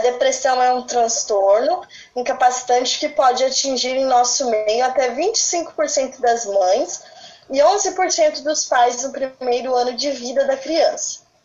depressão é um transtorno incapacitante que pode atingir em nosso meio até 25% das mães e 11% dos pais no primeiro ano de vida da criança.